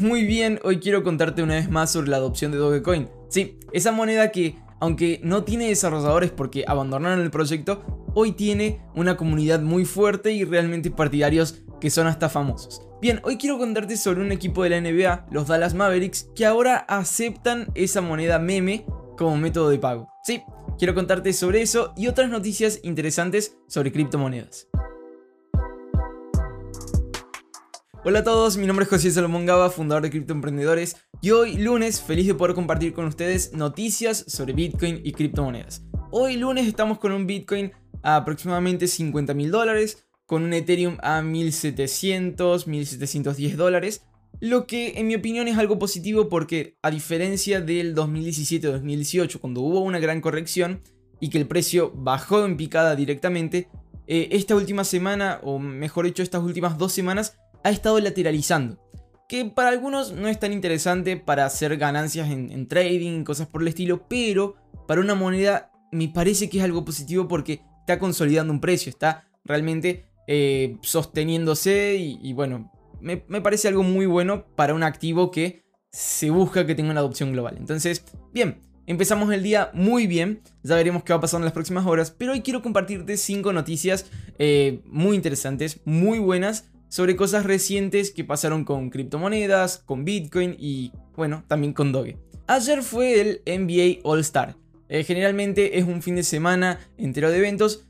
Muy bien, hoy quiero contarte una vez más sobre la adopción de Dogecoin. Sí, esa moneda que, aunque no tiene desarrolladores porque abandonaron el proyecto, hoy tiene una comunidad muy fuerte y realmente partidarios que son hasta famosos. Bien, hoy quiero contarte sobre un equipo de la NBA, los Dallas Mavericks, que ahora aceptan esa moneda meme como método de pago. Sí, quiero contarte sobre eso y otras noticias interesantes sobre criptomonedas. Hola a todos, mi nombre es José Salomón Gaba, fundador de Criptoemprendedores, y hoy lunes feliz de poder compartir con ustedes noticias sobre Bitcoin y criptomonedas. Hoy lunes estamos con un Bitcoin a aproximadamente 50 mil dólares, con un Ethereum a 1700, 1710 dólares, lo que en mi opinión es algo positivo porque a diferencia del 2017-2018 cuando hubo una gran corrección y que el precio bajó en picada directamente, eh, esta última semana, o mejor dicho estas últimas dos semanas, ha estado lateralizando. Que para algunos no es tan interesante para hacer ganancias en, trading, cosas por el estilo, pero para una moneda me parece que es algo positivo porque está consolidando un precio, está realmente eh, sosteniéndose y, bueno, me, parece algo muy bueno para un activo que se busca que tenga una adopción global. Entonces, bien, empezamos el día muy bien, ya veremos qué va pasar en las próximas horas, pero hoy quiero compartirte 5 noticias eh, muy interesantes, muy buenas sobre cosas recientes que pasaron con criptomonedas, con Bitcoin y bueno, también con Doge. Ayer fue el NBA All Star. Eh, generalmente es un fin de semana entero de eventos.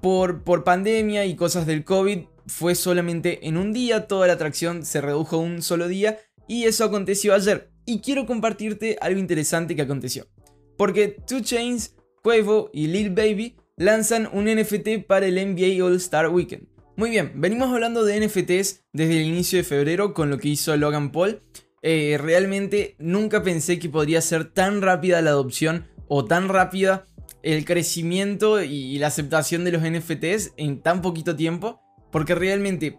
Por, por pandemia y cosas del COVID fue solamente en un día, toda la atracción se redujo a un solo día y eso aconteció ayer. Y quiero compartirte algo interesante que aconteció. Porque 2 Chains, Quavo y Lil Baby lanzan un NFT para el NBA All Star Weekend. Muy bien, venimos hablando de NFTs desde el inicio de febrero con lo que hizo Logan Paul. Eh, realmente nunca pensé que podría ser tan rápida la adopción o tan rápida el crecimiento y la aceptación de los NFTs en tan poquito tiempo. Porque realmente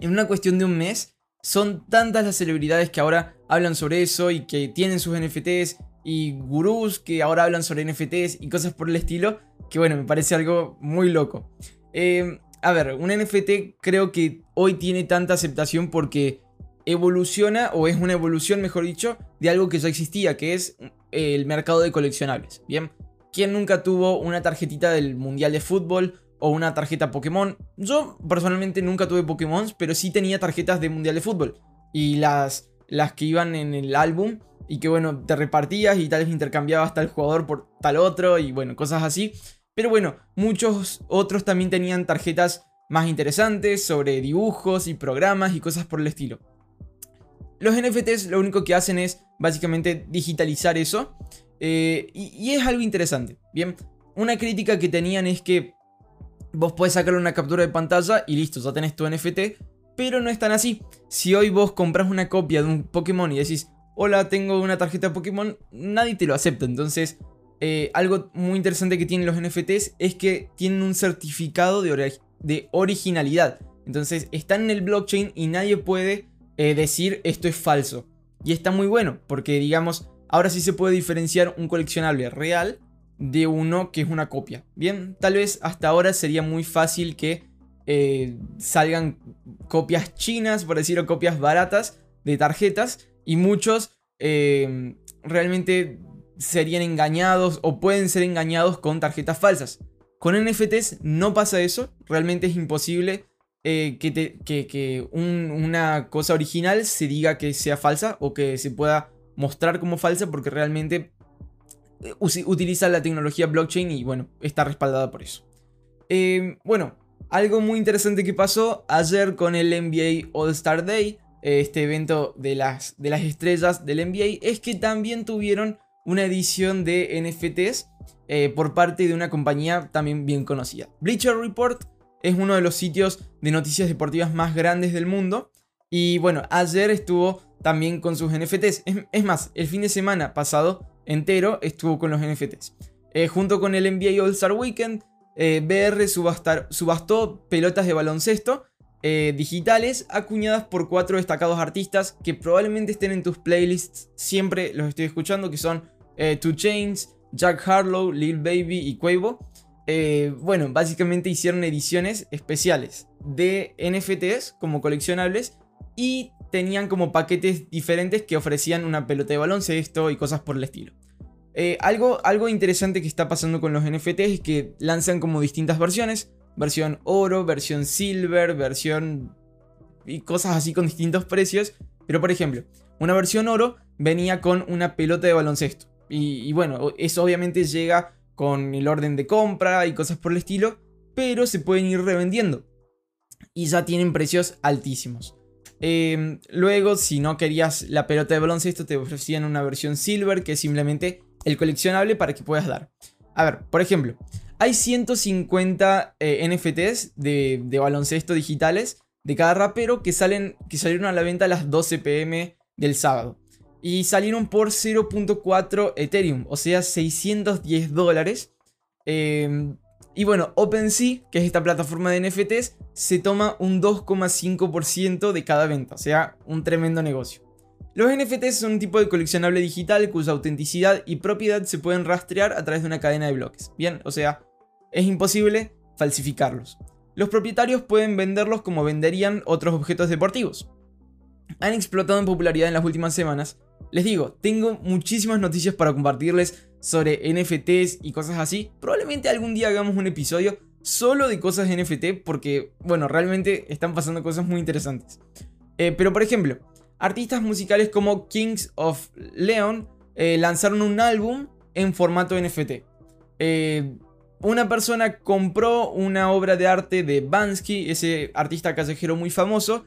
en una cuestión de un mes son tantas las celebridades que ahora hablan sobre eso y que tienen sus NFTs y gurús que ahora hablan sobre NFTs y cosas por el estilo. Que bueno, me parece algo muy loco. Eh, a ver, un NFT creo que hoy tiene tanta aceptación porque evoluciona, o es una evolución, mejor dicho, de algo que ya existía, que es eh, el mercado de coleccionables. Bien, ¿quién nunca tuvo una tarjetita del Mundial de Fútbol o una tarjeta Pokémon? Yo personalmente nunca tuve Pokémon, pero sí tenía tarjetas de Mundial de Fútbol. Y las, las que iban en el álbum y que bueno, te repartías y tal vez intercambiabas tal jugador por tal otro y bueno, cosas así. Pero bueno, muchos otros también tenían tarjetas más interesantes sobre dibujos y programas y cosas por el estilo. Los NFTs lo único que hacen es básicamente digitalizar eso. Eh, y, es algo interesante. Bien, una crítica que tenían es que vos podés sacarle una captura de pantalla y listo, ya tenés tu NFT. Pero no es tan así. Si hoy vos compras una copia de un Pokémon y decís, hola, tengo una tarjeta de Pokémon, nadie te lo acepta. Entonces eh, algo muy interesante que tienen los NFTs es que tienen un certificado de, originalidad. Entonces están en el blockchain y nadie puede eh, decir esto es falso. Y está muy bueno, porque digamos, ahora sí se puede diferenciar un coleccionable real de uno que es una copia. Bien, tal vez hasta ahora sería muy fácil que eh, salgan copias chinas, por decirlo, copias baratas de tarjetas. Y muchos realmente serían engañados o pueden ser engañados con tarjetas falsas. Con NFTs no pasa eso, realmente es imposible eh, que, una cosa original se diga que sea falsa o que se pueda mostrar como falsa porque realmente eh, utiliza la tecnología blockchain y bueno, está respaldada por eso. Em, bueno, algo muy interesante que pasó ayer con el NBA All Star Day, este evento de las, de las estrellas del NBA, es que también tuvieron una edición de NFTs eh, por parte de una compañía también bien conocida. Bleacher Report es uno de los sitios de noticias deportivas más grandes del mundo. Y bueno, ayer estuvo también con sus NFTs. Es, más, el fin de semana pasado entero estuvo con los NFTs. Eh, junto con el NBA All Star Weekend, eh, BR subastó pelotas de baloncesto digitales acuñadas por cuatro destacados artistas que probablemente estén en tus playlists. Siempre los estoy escuchando, que son eh, Two Chains, Jack Harlow, Lil Baby y Quavo. Eh, bueno, básicamente hicieron ediciones especiales de NFTs como coleccionables y tenían como paquetes diferentes que ofrecían una pelota de baloncesto y cosas por el estilo. Eh, algo, algo interesante que está pasando con los NFTs es que lanzan como distintas versiones. Versión oro, versión silver, versión... y cosas así con distintos precios. Pero por ejemplo, una versión oro venía con una pelota de baloncesto. Y, bueno, eso obviamente llega con el orden de compra y cosas por el estilo. Pero se pueden ir revendiendo. Y ya tienen precios altísimos. Em, luego, si no querías la pelota de baloncesto, te ofrecían una versión silver que es simplemente el coleccionable para que puedas dar. A ver, por ejemplo, hay 150 eh, NFTs de, de, baloncesto digitales de cada rapero que, salen, que salieron a la venta a las 12 pm del sábado. Y salieron por 0.4 Ethereum, o sea, 610 dólares. Em, y bueno, OpenSea, que es esta plataforma de NFTs, se toma un 2,5% de cada venta, o sea, un tremendo negocio. Los NFTs son un tipo de coleccionable digital cuya autenticidad y propiedad se pueden rastrear a través de una cadena de bloques. Bien, o sea, es imposible falsificarlos. Los propietarios pueden venderlos como venderían otros objetos deportivos. Han explotado en popularidad en las últimas semanas. Les digo, tengo muchísimas noticias para compartirles sobre NFTs y cosas así. Probablemente algún día hagamos un episodio solo de cosas NFT porque, bueno, realmente están pasando cosas muy interesantes. Eh, pero por ejemplo, artistas musicales como Kings of Leon eh, lanzaron un álbum en formato NFT. Eh, una persona compró una obra de arte de Bansky, ese artista callejero muy famoso,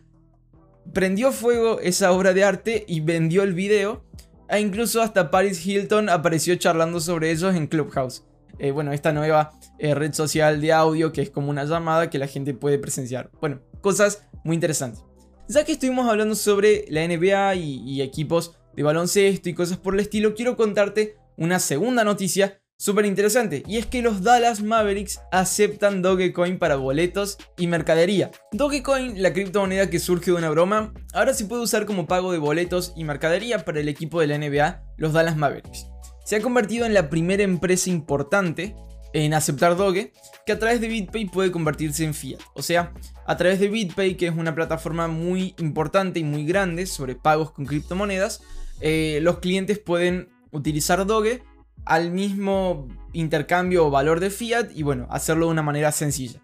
prendió fuego esa obra de arte y vendió el video. E incluso hasta Paris Hilton apareció charlando sobre ellos en Clubhouse. Eh, bueno, esta nueva red social de audio que es como una llamada que la gente puede presenciar. Bueno, cosas muy interesantes. Ya que estuvimos hablando sobre la NBA y, equipos de baloncesto y cosas por el estilo, quiero contarte una segunda noticia súper interesante y es que los Dallas Mavericks aceptan Dogecoin para boletos y mercadería. Dogecoin, la criptomoneda que surge de una broma, ahora se puede usar como pago de boletos y mercadería para el equipo de la NBA, los Dallas Mavericks. Se ha convertido en la primera empresa importante en aceptar Doge, que a través de BitPay puede convertirse en fiat. O sea, a través de BitPay, que es una plataforma muy importante y muy grande sobre pagos con criptomonedas, eh, los clientes pueden utilizar Doge al mismo intercambio o valor de fiat y bueno, hacerlo de una manera sencilla.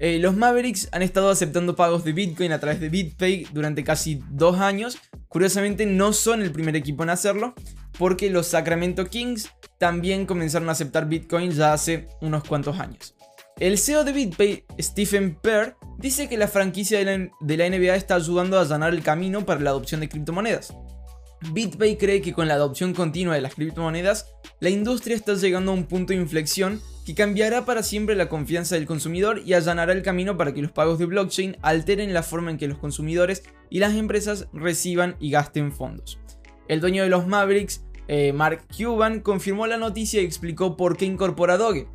Eh, los Mavericks han estado aceptando pagos de Bitcoin a través de BitPay durante casi dos años. Curiosamente no son el primer equipo en hacerlo, porque los Sacramento Kings también comenzaron a aceptar Bitcoin ya hace unos cuantos años. El CEO de BitPay, Stephen Pear, dice que la franquicia de la, NBA está ayudando a allanar el camino para la adopción de criptomonedas. BitPay cree que con la adopción continua de las criptomonedas, la industria está llegando a un punto de inflexión que cambiará para siempre la confianza del consumidor y allanará el camino para que los pagos de blockchain alteren la forma en que los consumidores y las empresas reciban y gasten fondos. El dueño de los Mavericks, eh, Mark Cuban, confirmó la noticia y explicó por qué incorpora Doge.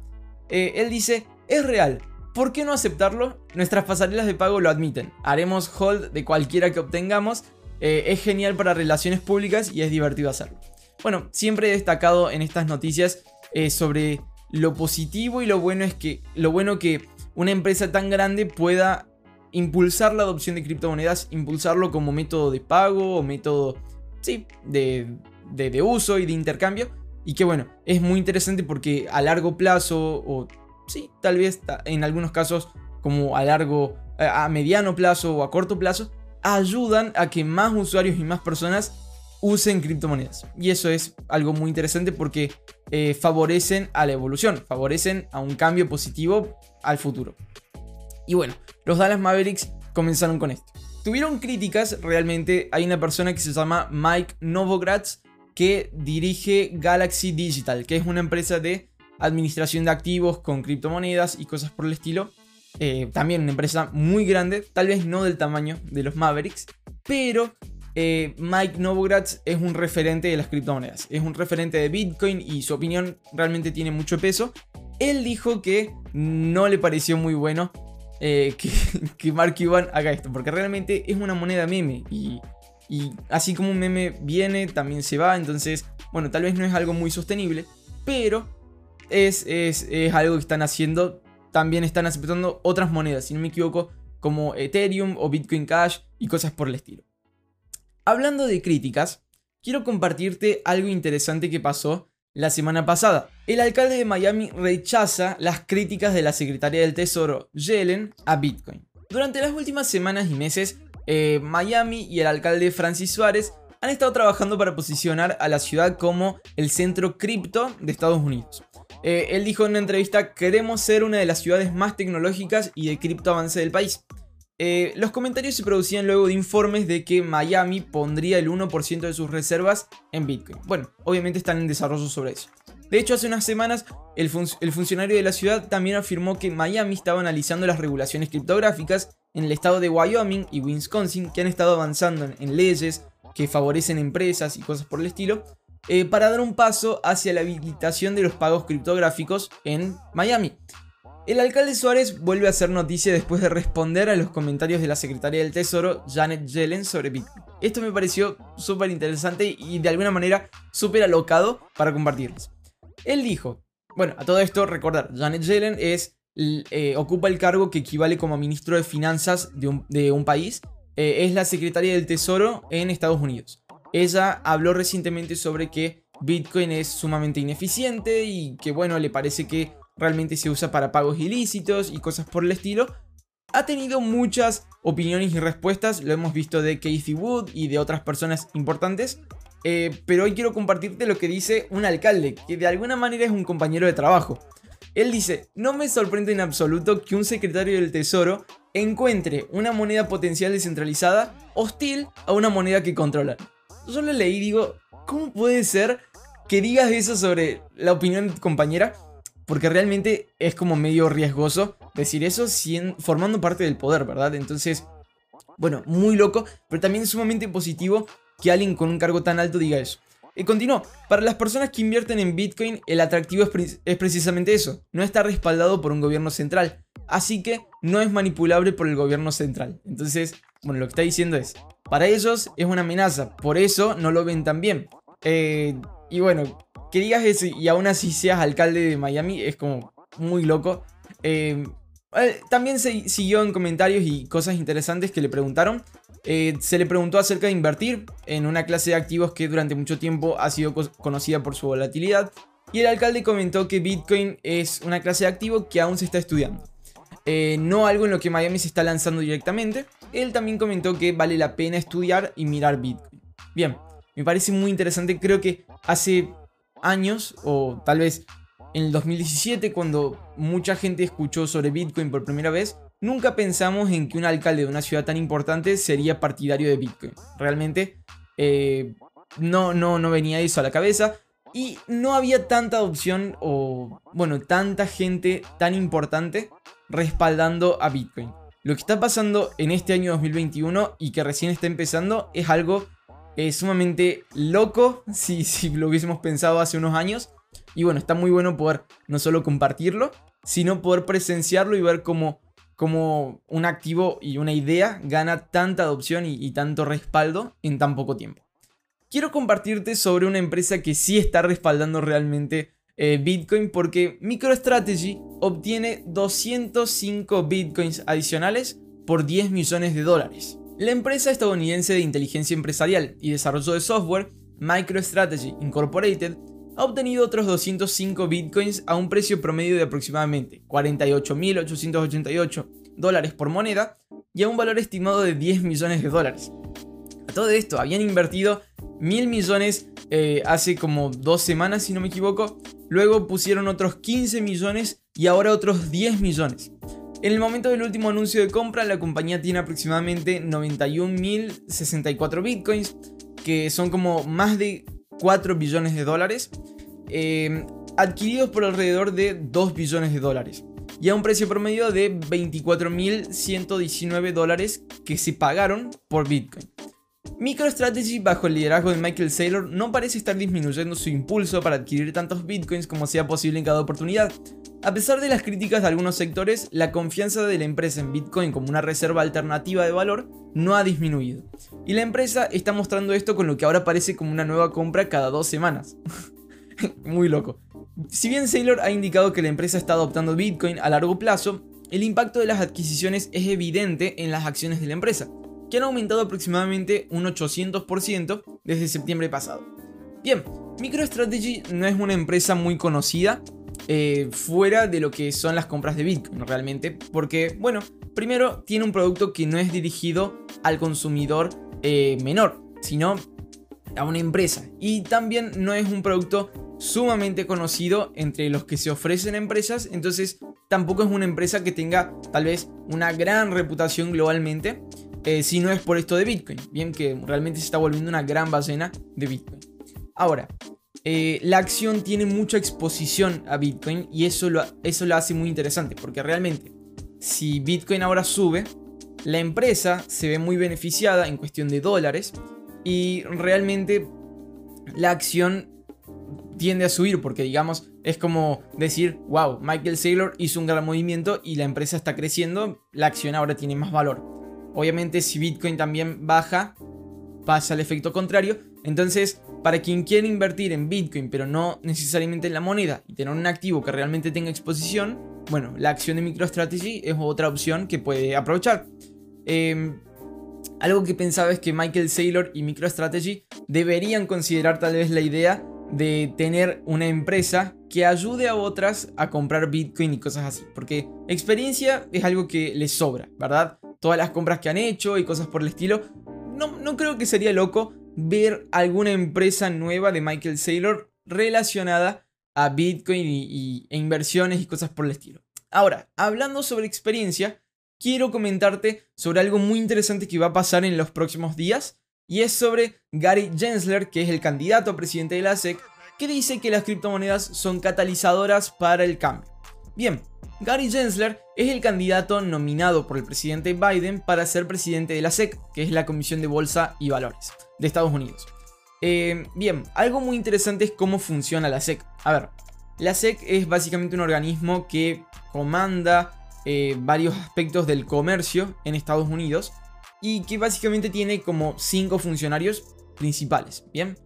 Eh, él dice, es real. ¿Por qué no aceptarlo? Nuestras pasarelas de pago lo admiten. Haremos hold de cualquiera que obtengamos. Eh, es genial para relaciones públicas y es divertido hacerlo. Bueno, siempre he destacado en estas noticias eh, sobre lo positivo y lo bueno es que lo bueno que una empresa tan grande pueda impulsar la adopción de criptomonedas, impulsarlo como método de pago o método, sí, de, de uso y de intercambio. Y que bueno, es muy interesante porque a largo plazo o sí, tal vez en algunos casos como a largo, a mediano plazo o a corto plazo, ayudan a que más usuarios y más personas usen criptomonedas. Y eso es algo muy interesante porque eh, favorecen a la evolución, favorecen a un cambio positivo al futuro. Y bueno, los Dallas Mavericks comenzaron con esto. Tuvieron críticas, realmente hay una persona que se llama Mike Novogratz que dirige Galaxy Digital, que es una empresa de administración de activos con criptomonedas y cosas por el estilo. Eh, también una empresa muy grande, tal vez no del tamaño de los Mavericks, pero eh, Mike Novogratz es un referente de las criptomonedas, es un referente de Bitcoin y su opinión realmente tiene mucho peso. Él dijo que no le pareció muy bueno eh, que, Mark Cuban haga esto, porque realmente es una moneda meme y, y así como un meme viene, también se va, entonces, bueno, tal vez no es algo muy sostenible, pero es, algo que están haciendo. También están aceptando otras monedas, si no me equivoco, como Ethereum o Bitcoin Cash y cosas por el estilo. Hablando de críticas, quiero compartirte algo interesante que pasó la semana pasada. El alcalde de Miami rechaza las críticas de la secretaria del Tesoro, Yellen, a Bitcoin. Durante las últimas semanas y meses, eh, Miami y el alcalde Francis Suárez han estado trabajando para posicionar a la ciudad como el centro cripto de Estados Unidos. Eh, él dijo en una entrevista, queremos ser una de las ciudades más tecnológicas y de cripto avance del país. Eh, los comentarios se producían luego de informes de que Miami pondría el 1% de sus reservas en Bitcoin. Bueno, obviamente están en desarrollo sobre eso. De hecho, hace unas semanas el, funcionario de la ciudad también afirmó que Miami estaba analizando las regulaciones criptográficas en el estado de Wyoming y Wisconsin que han estado avanzando en, leyes que favorecen empresas y cosas por el estilo, eh, para dar un paso hacia la habilitación de los pagos criptográficos en Miami. El alcalde Suárez vuelve a hacer noticia después de responder a los comentarios de la secretaria del Tesoro, Janet Yellen, sobre Bitcoin. Esto me pareció súper interesante y de alguna manera súper alocado para compartirles. Él dijo, bueno, a todo esto recordar, Janet Yellen es, eh, ocupa el cargo que equivale como ministro de finanzas de un, país, eh, es la secretaria del Tesoro en Estados Unidos. Ella habló recientemente sobre que Bitcoin es sumamente ineficiente y que bueno, le parece que realmente se usa para pagos ilícitos y cosas por el estilo. Ha tenido muchas opiniones y respuestas, lo hemos visto de Casey Wood y de otras personas importantes, eh, pero hoy quiero compartirte lo que dice un alcalde, que de alguna manera es un compañero de trabajo. Él dice, no me sorprende en absoluto que un secretario del Tesoro encuentre una moneda potencial descentralizada hostil a una moneda que controla. Yo lo leí y digo, ¿cómo puede ser que digas eso sobre la opinión de tu compañera? Porque realmente es como medio riesgoso decir eso formando parte del poder, ¿verdad? Entonces, bueno, muy loco, pero también sumamente positivo que alguien con un cargo tan alto diga eso. Y continuó, para las personas que invierten en Bitcoin, el atractivo es, es, precisamente eso, no está respaldado por un gobierno central, así que no es manipulable por el gobierno central. Entonces, bueno, lo que está diciendo es, para ellos es una amenaza, por eso no lo ven tan bien. Eh, y bueno, que digas eso y aún así seas alcalde de Miami es como muy loco. Eh, eh, también se siguió en comentarios y cosas interesantes que le preguntaron. Se le preguntó acerca de invertir en una clase de activos que durante mucho tiempo ha sido conocida por su volatilidad. Y el alcalde comentó que Bitcoin es una clase de activo que aún se está estudiando. no algo en lo que Miami se está lanzando directamente. Él también comentó que vale la pena estudiar y mirar Bitcoin. Bien, me parece muy interesante. Creo que hace años, o tal vez en el 2017, cuando mucha gente escuchó sobre Bitcoin por primera vez, nunca pensamos en que un alcalde de una ciudad tan importante sería partidario de Bitcoin. Realmente eh, no, no, no venía eso a la cabeza. Y no había tanta adopción o, bueno, tanta gente tan importante respaldando a Bitcoin. Lo que está pasando en este año 2021 y que recién está empezando es algo es sumamente loco si, si lo hubiésemos pensado hace unos años. Y bueno, está muy bueno poder no solo compartirlo, sino poder presenciarlo y ver cómo, cómo un activo y una idea gana tanta adopción y, tanto respaldo en tan poco tiempo. Quiero compartirte sobre una empresa que sí está respaldando realmente eh, Bitcoin porque MicroStrategy obtiene 205 Bitcoins adicionales por 10 millones de dólares. La empresa estadounidense de inteligencia empresarial y desarrollo de software, MicroStrategy Incorporated, ha obtenido otros 205 bitcoins a un precio promedio de aproximadamente 48.888 dólares por moneda y a un valor estimado de 10 millones de dólares. A todo esto, habían invertido mil millones eh, hace como dos semanas, si no me equivoco. Luego pusieron otros 15 millones y ahora otros 10 millones. En el momento del último anuncio de compra, la compañía tiene aproximadamente 91.064 bitcoins, que son como más de 4 billones de dólares, eh, adquiridos por alrededor de 2 billones de dólares, y a un precio promedio de 24.119 dólares que se pagaron por bitcoin. MicroStrategy, bajo el liderazgo de Michael Saylor, no parece estar disminuyendo su impulso para adquirir tantos bitcoins como sea posible en cada oportunidad, a pesar de las críticas de algunos sectores, la confianza de la empresa en Bitcoin como una reserva alternativa de valor no ha disminuido. Y la empresa está mostrando esto con lo que ahora parece como una nueva compra cada dos semanas. Muy loco. Si bien Saylor ha indicado que la empresa está adoptando Bitcoin a largo plazo, el impacto de las adquisiciones es evidente en las acciones de la empresa, que han aumentado aproximadamente un 800% desde septiembre pasado. Bien, MicroStrategy no es una empresa muy conocida eh, fuera de lo que son las compras de Bitcoin realmente, porque, bueno, primero tiene un producto que no es dirigido al consumidor eh, menor, sino a una empresa. Y también no es un producto sumamente conocido entre los que se ofrecen empresas, entonces tampoco es una empresa que tenga tal vez una gran reputación globalmente, eh, si no es por esto de Bitcoin, bien que realmente se está volviendo una gran ballena de Bitcoin. Ahora, eh, la acción tiene mucha exposición a Bitcoin y eso lo, eso hace muy interesante, porque realmente si Bitcoin ahora sube, la empresa se ve muy beneficiada en cuestión de dólares y realmente la acción tiende a subir porque digamos es como decir, wow, Michael Saylor hizo un gran movimiento y la empresa está creciendo, la acción ahora tiene más valor. Obviamente si Bitcoin también baja, pasa el efecto contrario. Entonces, para quien quiere invertir en Bitcoin pero no necesariamente en la moneda y tener un activo que realmente tenga exposición, bueno, la acción de MicroStrategy es otra opción que puede aprovechar. Em, algo que pensaba es que Michael Saylor y MicroStrategy deberían considerar tal vez la idea de tener una empresa que ayude a otras a comprar Bitcoin y cosas así. Porque experiencia es algo que les sobra, ¿verdad? Todas las compras que han hecho y cosas por el estilo. No, no creo que sería loco ver alguna empresa nueva de Michael Saylor relacionada a Bitcoin y, e inversiones y cosas por el estilo. Ahora, hablando sobre experiencia, quiero comentarte sobre algo muy interesante que va a pasar en los próximos días y es sobre Gary Gensler, que es el candidato a presidente de la SEC, que dice que las criptomonedas son catalizadoras para el cambio. Bien, Gary Gensler es el candidato nominado por el presidente Biden para ser presidente de la SEC, que es la Comisión de Bolsa y Valores de Estados Unidos. Eh, bien, algo muy interesante es cómo funciona la SEC. A ver, la SEC es básicamente un organismo que comanda eh, varios aspectos del comercio en Estados Unidos y que básicamente tiene como cinco funcionarios principales. Bien,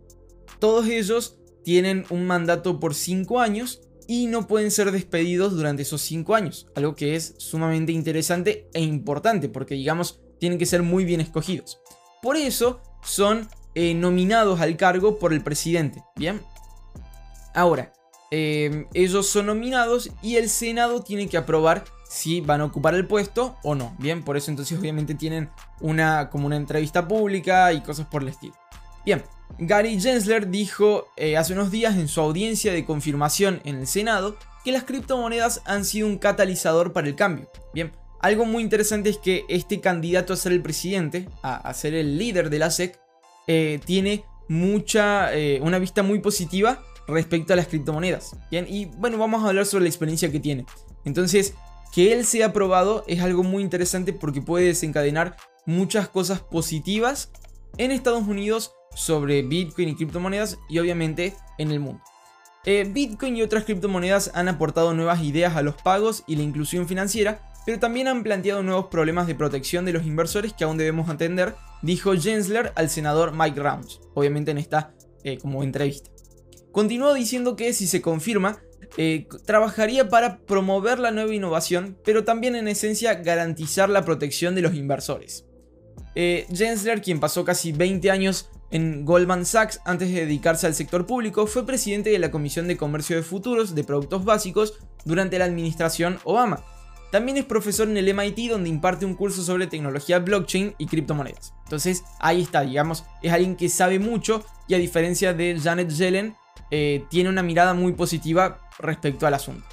todos ellos tienen un mandato por cinco años y no pueden ser despedidos durante esos cinco años, algo que es sumamente interesante e importante porque digamos tienen que ser muy bien escogidos. Por eso son eh, nominados al cargo por el presidente. Bien, ahora eh, ellos son nominados y el Senado tiene que aprobar si van a ocupar el puesto o no. Bien, por eso entonces obviamente tienen una, como una entrevista pública y cosas por el estilo. Bien, Gary Gensler dijo eh, hace unos días en su audiencia de confirmación en el Senado que las criptomonedas han sido un catalizador para el cambio. Bien, algo muy interesante es que este candidato a ser el presidente, a, ser el líder de la SEC, eh, tiene mucha, eh, una vista muy positiva respecto a las criptomonedas. Bien, y bueno, vamos a hablar sobre la experiencia que tiene. Entonces, que él sea aprobado es algo muy interesante porque puede desencadenar muchas cosas positivas en Estados Unidos sobre Bitcoin y criptomonedas y obviamente en el mundo. Eh, Bitcoin y otras criptomonedas han aportado nuevas ideas a los pagos y la inclusión financiera, pero también han planteado nuevos problemas de protección de los inversores que aún debemos atender, dijo Gensler al senador Mike Rounds, obviamente en esta eh, como entrevista. Continuó diciendo que si se confirma, eh, trabajaría para promover la nueva innovación, pero también en esencia garantizar la protección de los inversores. Eh, Gensler, quien pasó casi 20 años en Goldman Sachs antes de dedicarse al sector público, fue presidente de la Comisión de Comercio de Futuros de Productos Básicos durante la administración Obama. También es profesor en el MIT donde imparte un curso sobre tecnología blockchain y criptomonedas. Entonces ahí está, digamos, es alguien que sabe mucho y a diferencia de Janet Yellen, eh, tiene una mirada muy positiva respecto al asunto.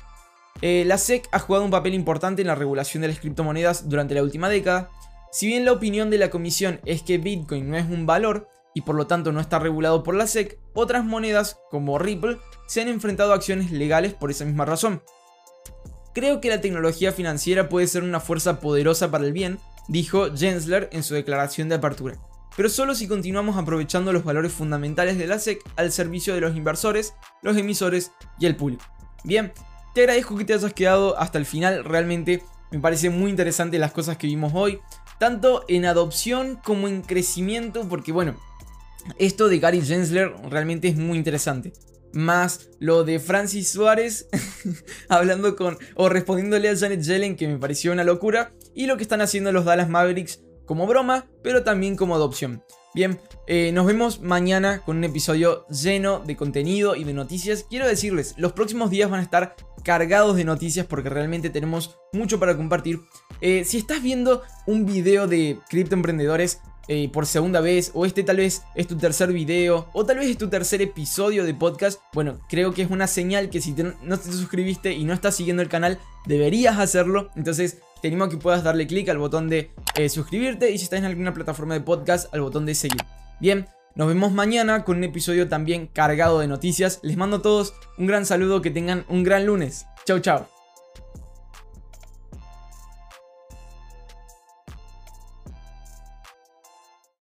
Eh, la SEC ha jugado un papel importante en la regulación de las criptomonedas durante la última década. Si bien la opinión de la comisión es que Bitcoin no es un valor y por lo tanto no está regulado por la SEC, otras monedas como Ripple se han enfrentado a acciones legales por esa misma razón. Creo que la tecnología financiera puede ser una fuerza poderosa para el bien, dijo Gensler en su declaración de apertura pero solo si continuamos aprovechando los valores fundamentales de la SEC al servicio de los inversores, los emisores y el público. Bien, te agradezco que te hayas quedado hasta el final, realmente me parece muy interesante las cosas que vimos hoy, tanto en adopción como en crecimiento, porque bueno, esto de Gary Gensler realmente es muy interesante. Más lo de Francis Suárez hablando con o respondiéndole a Janet Yellen que me pareció una locura y lo que están haciendo los Dallas Mavericks como broma, pero también como adopción. Bien, eh, nos vemos mañana con un episodio lleno de contenido y de noticias. Quiero decirles, los próximos días van a estar cargados de noticias porque realmente tenemos mucho para compartir. Eh, si estás viendo un video de criptoemprendedores eh, por segunda vez, o este tal vez es tu tercer video, o tal vez es tu tercer episodio de podcast, bueno, creo que es una señal que si no te suscribiste y no estás siguiendo el canal, deberías hacerlo. Entonces, te animo a que puedas darle clic al botón de eh, suscribirte y si estás en alguna plataforma de podcast, al botón de seguir. Bien, nos vemos mañana con un episodio también cargado de noticias. Les mando a todos un gran saludo, que tengan un gran lunes. Chau, chau.